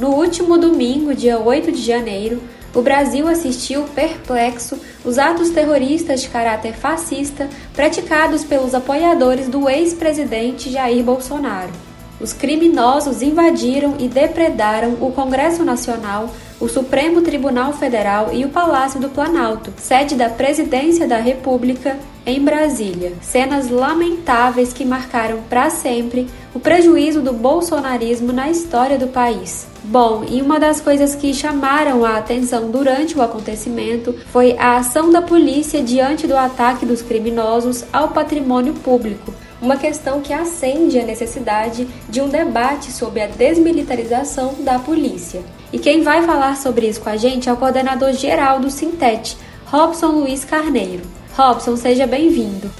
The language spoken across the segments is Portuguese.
No último domingo, dia 8 de janeiro, o Brasil assistiu perplexo os atos terroristas de caráter fascista praticados pelos apoiadores do ex-presidente Jair Bolsonaro. Os criminosos invadiram e depredaram o Congresso Nacional, o Supremo Tribunal Federal e o Palácio do Planalto, sede da Presidência da República, em Brasília. Cenas lamentáveis que marcaram para sempre o prejuízo do bolsonarismo na história do país. Bom, e uma das coisas que chamaram a atenção durante o acontecimento foi a ação da polícia diante do ataque dos criminosos ao patrimônio público, uma questão que acende a necessidade de um debate sobre a desmilitarização da polícia. E quem vai falar sobre isso com a gente é o coordenador geral do Sintete, Robson Luiz Carneiro. Robson, seja bem-vindo.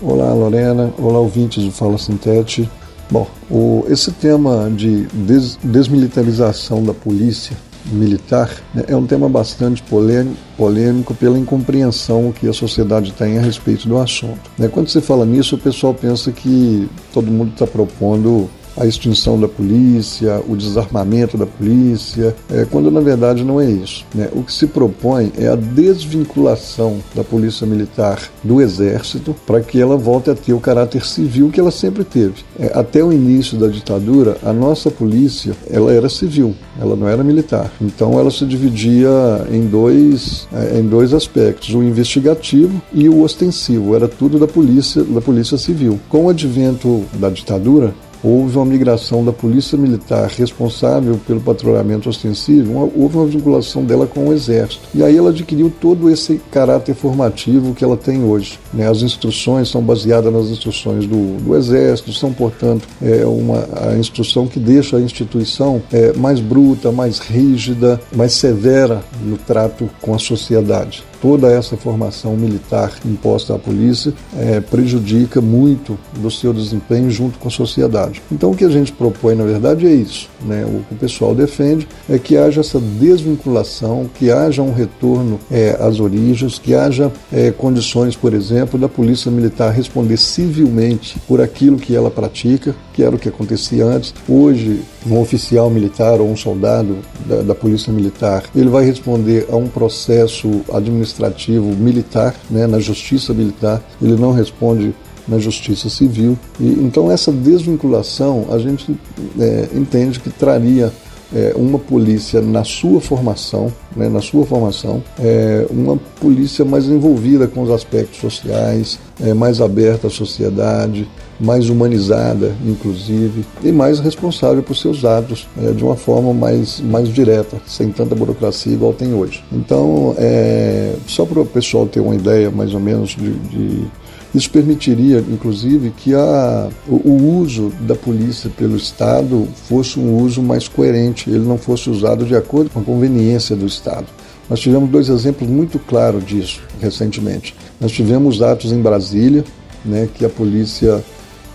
Olá, Lorena. Olá, ouvintes do Fala Sintete. Bom, o, esse tema de des, desmilitarização da polícia militar né, é um tema bastante polêmico, pela incompreensão que a sociedade tem a respeito do assunto. Né, quando se fala nisso, o pessoal pensa que todo mundo está propondo a extinção da polícia, o desarmamento da polícia, é, quando na verdade não é isso. Né? O que se propõe é a desvinculação da polícia militar do exército para que ela volte a ter o caráter civil que ela sempre teve. É, até o início da ditadura, a nossa polícia ela era civil, ela não era militar. Então ela se dividia em dois, é, em dois aspectos, o investigativo e o ostensivo. Era tudo da polícia, da polícia civil. Com o advento da ditadura, houve uma migração da polícia militar responsável pelo patrulhamento ostensivo, uma, houve uma vinculação dela com o exército. E aí ela adquiriu todo esse caráter formativo que ela tem hoje. Né? As instruções são baseadas nas instruções do, do exército, são, portanto, é uma, a instrução que deixa a instituição é, mais bruta, mais rígida, mais severa no trato com a sociedade toda essa formação militar imposta à polícia é, prejudica muito do seu desempenho junto com a sociedade. Então, o que a gente propõe, na verdade, é isso. Né? O que o pessoal defende é que haja essa desvinculação, que haja um retorno é, às origens, que haja é, condições, por exemplo, da polícia militar responder civilmente por aquilo que ela pratica, que era o que acontecia antes. Hoje, um oficial militar ou um soldado da, da polícia militar, ele vai responder a um processo administrativo administrativo militar, né, na justiça militar, ele não responde na justiça civil. E, então, essa desvinculação a gente é, entende que traria é, uma polícia na sua formação, né, na sua formação, é, uma polícia mais envolvida com os aspectos sociais, é, mais aberta à sociedade, mais humanizada, inclusive, e mais responsável por seus atos é, de uma forma mais, mais direta, sem tanta burocracia igual tem hoje. Então, é, só para o pessoal ter uma ideia mais ou menos de, de isso permitiria, inclusive, que a, o, uso da polícia pelo Estado fosse um uso mais coerente, ele não fosse usado de acordo com a conveniência do Estado. Nós tivemos dois exemplos muito claros disso recentemente. Nós tivemos atos em Brasília, né, que a polícia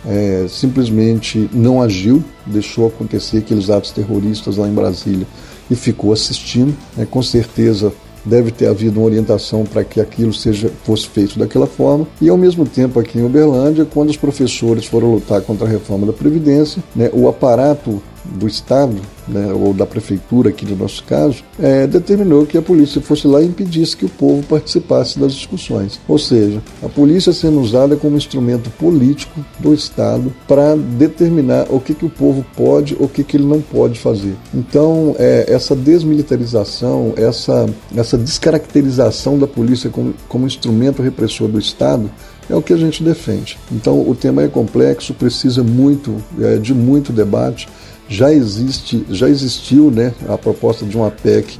é, simplesmente não agiu, deixou acontecer aqueles atos terroristas lá em Brasília e ficou assistindo. Né, com certeza deve ter havido uma orientação para que aquilo seja fosse feito daquela forma. E ao mesmo tempo aqui em Uberlândia, quando os professores foram lutar contra a reforma da Previdência, né, o aparato do Estado, né, ou da Prefeitura, aqui no nosso caso, é, determinou que a polícia fosse lá e impedisse que o povo participasse das discussões. Ou seja, a polícia sendo usada como instrumento político do Estado para determinar o que, que o povo pode ou o que, que ele não pode fazer. Então, é, essa desmilitarização, essa, essa descaracterização da polícia como, como instrumento repressor do Estado, é o que a gente defende. Então, o tema é complexo, precisa muito é, de muito debate já existe, já existiu né, a proposta de uma PEC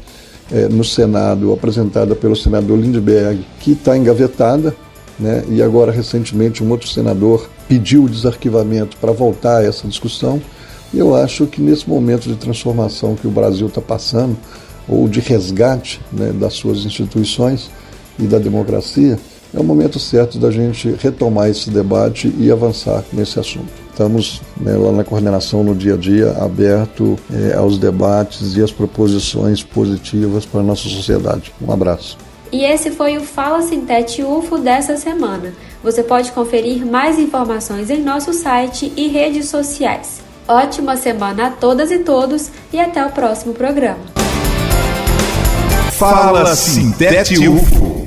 é, no Senado, apresentada pelo senador Lindbergh, que está engavetada, né, e agora recentemente um outro senador pediu o desarquivamento para voltar a essa discussão. Eu acho que nesse momento de transformação que o Brasil está passando, ou de resgate né, das suas instituições e da democracia, é o momento certo da gente retomar esse debate e avançar nesse assunto. Estamos né, lá na coordenação no dia a dia aberto é, aos debates e às proposições positivas para a nossa sociedade. Um abraço. E esse foi o Fala Sintete UFO dessa semana. Você pode conferir mais informações em nosso site e redes sociais. Ótima semana a todas e todos e até o próximo programa. Fala Sintete UFO,